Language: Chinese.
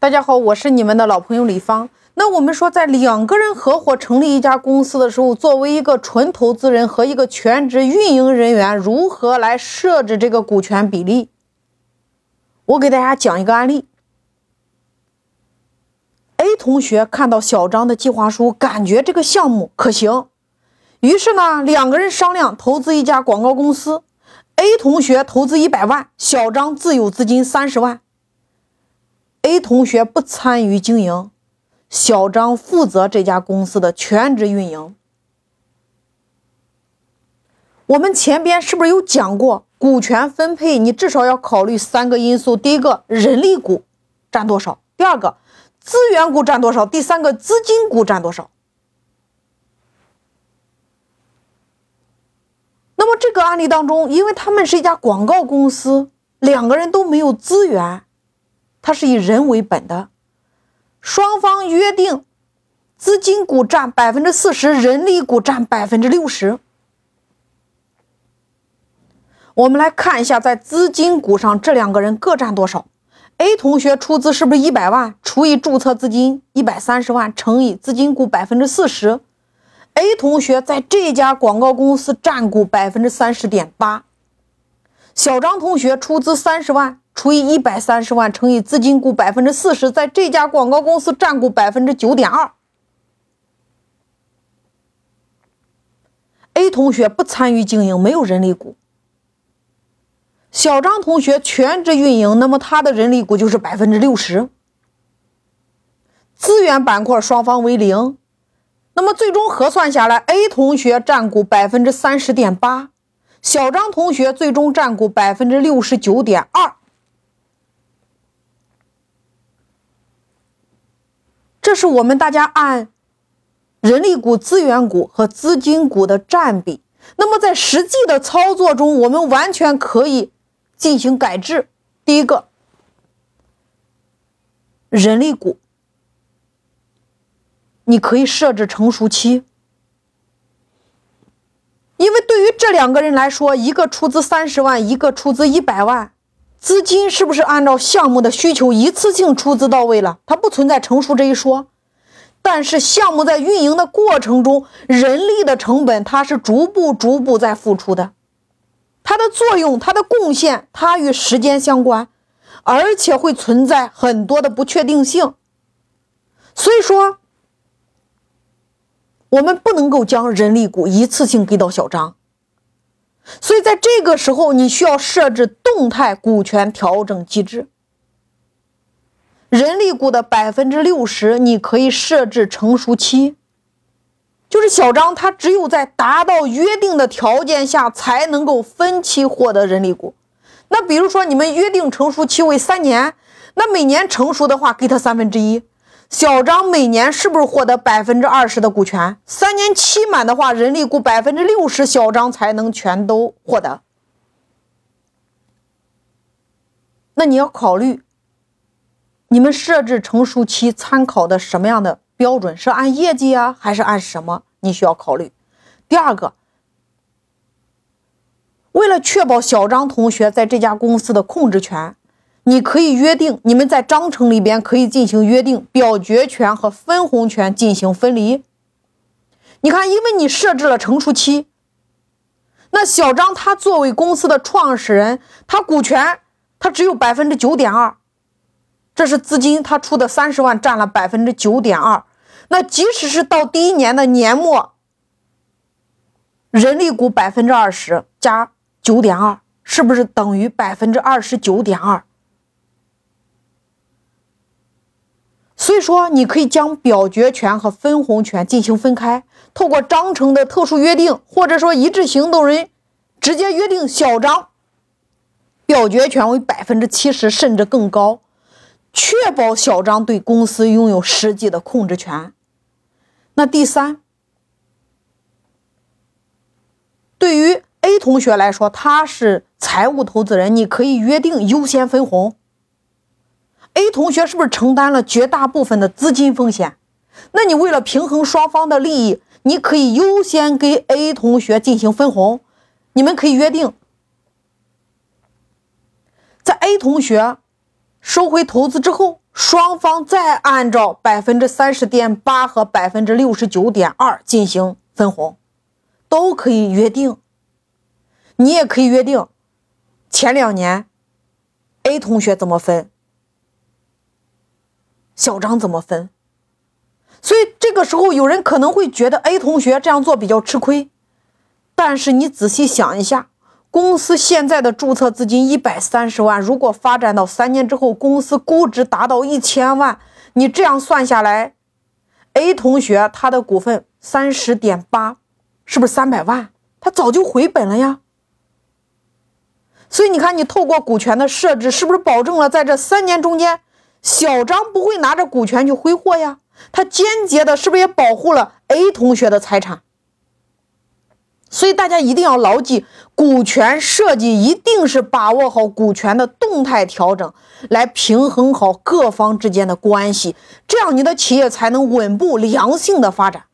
大家好，我是你们的老朋友李芳。那我们说，在两个人合伙成立一家公司的时候，作为一个纯投资人和一个全职运营人员，如何来设置这个股权比例？我给大家讲一个案例。A 同学看到小张的计划书，感觉这个项目可行，于是呢，两个人商量投资一家广告公司。A 同学投资一百万，小张自有资金三十万。A 同学不参与经营，小张负责这家公司的全职运营。我们前边是不是有讲过，股权分配你至少要考虑三个因素：第一个，人力股占多少；第二个，资源股占多少；第三个，资金股占多少。那么这个案例当中，因为他们是一家广告公司，两个人都没有资源。它是以人为本的，双方约定，资金股占百分之四十，人力股占百分之六十。我们来看一下，在资金股上，这两个人各占多少？A 同学出资是不是一百万？除以注册资金一百三十万，乘以资金股百分之四十。A 同学在这家广告公司占股百分之三十点八。小张同学出资三十万。除以一百三十万乘以资金股百分之四十，在这家广告公司占股百分之九点二。A 同学不参与经营，没有人力股。小张同学全职运营，那么他的人力股就是百分之六十。资源板块双方为零，那么最终核算下来，A 同学占股百分之三十点八，小张同学最终占股百分之六十九点二。这是我们大家按人力股、资源股和资金股的占比。那么在实际的操作中，我们完全可以进行改制。第一个，人力股，你可以设置成熟期，因为对于这两个人来说，一个出资三十万，一个出资一百万。资金是不是按照项目的需求一次性出资到位了？它不存在成熟这一说。但是项目在运营的过程中，人力的成本它是逐步逐步在付出的，它的作用、它的贡献，它与时间相关，而且会存在很多的不确定性。所以说，我们不能够将人力股一次性给到小张。所以，在这个时候，你需要设置动态股权调整机制。人力股的百分之六十，你可以设置成熟期，就是小张他只有在达到约定的条件下，才能够分期获得人力股。那比如说，你们约定成熟期为三年，那每年成熟的话，给他三分之一。小张每年是不是获得百分之二十的股权？三年期满的话，人力股百分之六十，小张才能全都获得。那你要考虑，你们设置成熟期参考的什么样的标准？是按业绩啊，还是按什么？你需要考虑。第二个，为了确保小张同学在这家公司的控制权。你可以约定，你们在章程里边可以进行约定，表决权和分红权进行分离。你看，因为你设置了成熟期，那小张他作为公司的创始人，他股权他只有百分之九点二，这是资金他出的三十万占了百分之九点二。那即使是到第一年的年末，人力股百分之二十加九点二，是不是等于百分之二十九点二？所以说，你可以将表决权和分红权进行分开，透过章程的特殊约定，或者说一致行动人直接约定小张表决权为百分之七十甚至更高，确保小张对公司拥有实际的控制权。那第三，对于 A 同学来说，他是财务投资人，你可以约定优先分红。A 同学是不是承担了绝大部分的资金风险？那你为了平衡双方的利益，你可以优先给 A 同学进行分红。你们可以约定，在 A 同学收回投资之后，双方再按照百分之三十点八和百分之六十九点二进行分红，都可以约定。你也可以约定，前两年 A 同学怎么分，小张怎么分。所以这个时候，有人可能会觉得 A 同学这样做比较吃亏，但是你仔细想一下。公司现在的注册资金一百三十万，如果发展到三年之后，公司估值达到一千万，你这样算下来，A 同学他的股份三十点八，是不是三百万？他早就回本了呀。所以你看，你透过股权的设置，是不是保证了在这三年中间，小张不会拿着股权去挥霍呀？他间接的，是不是也保护了 A 同学的财产？所以大家一定要牢记，股权设计一定是把握好股权的动态调整，来平衡好各方之间的关系，这样你的企业才能稳步良性的发展。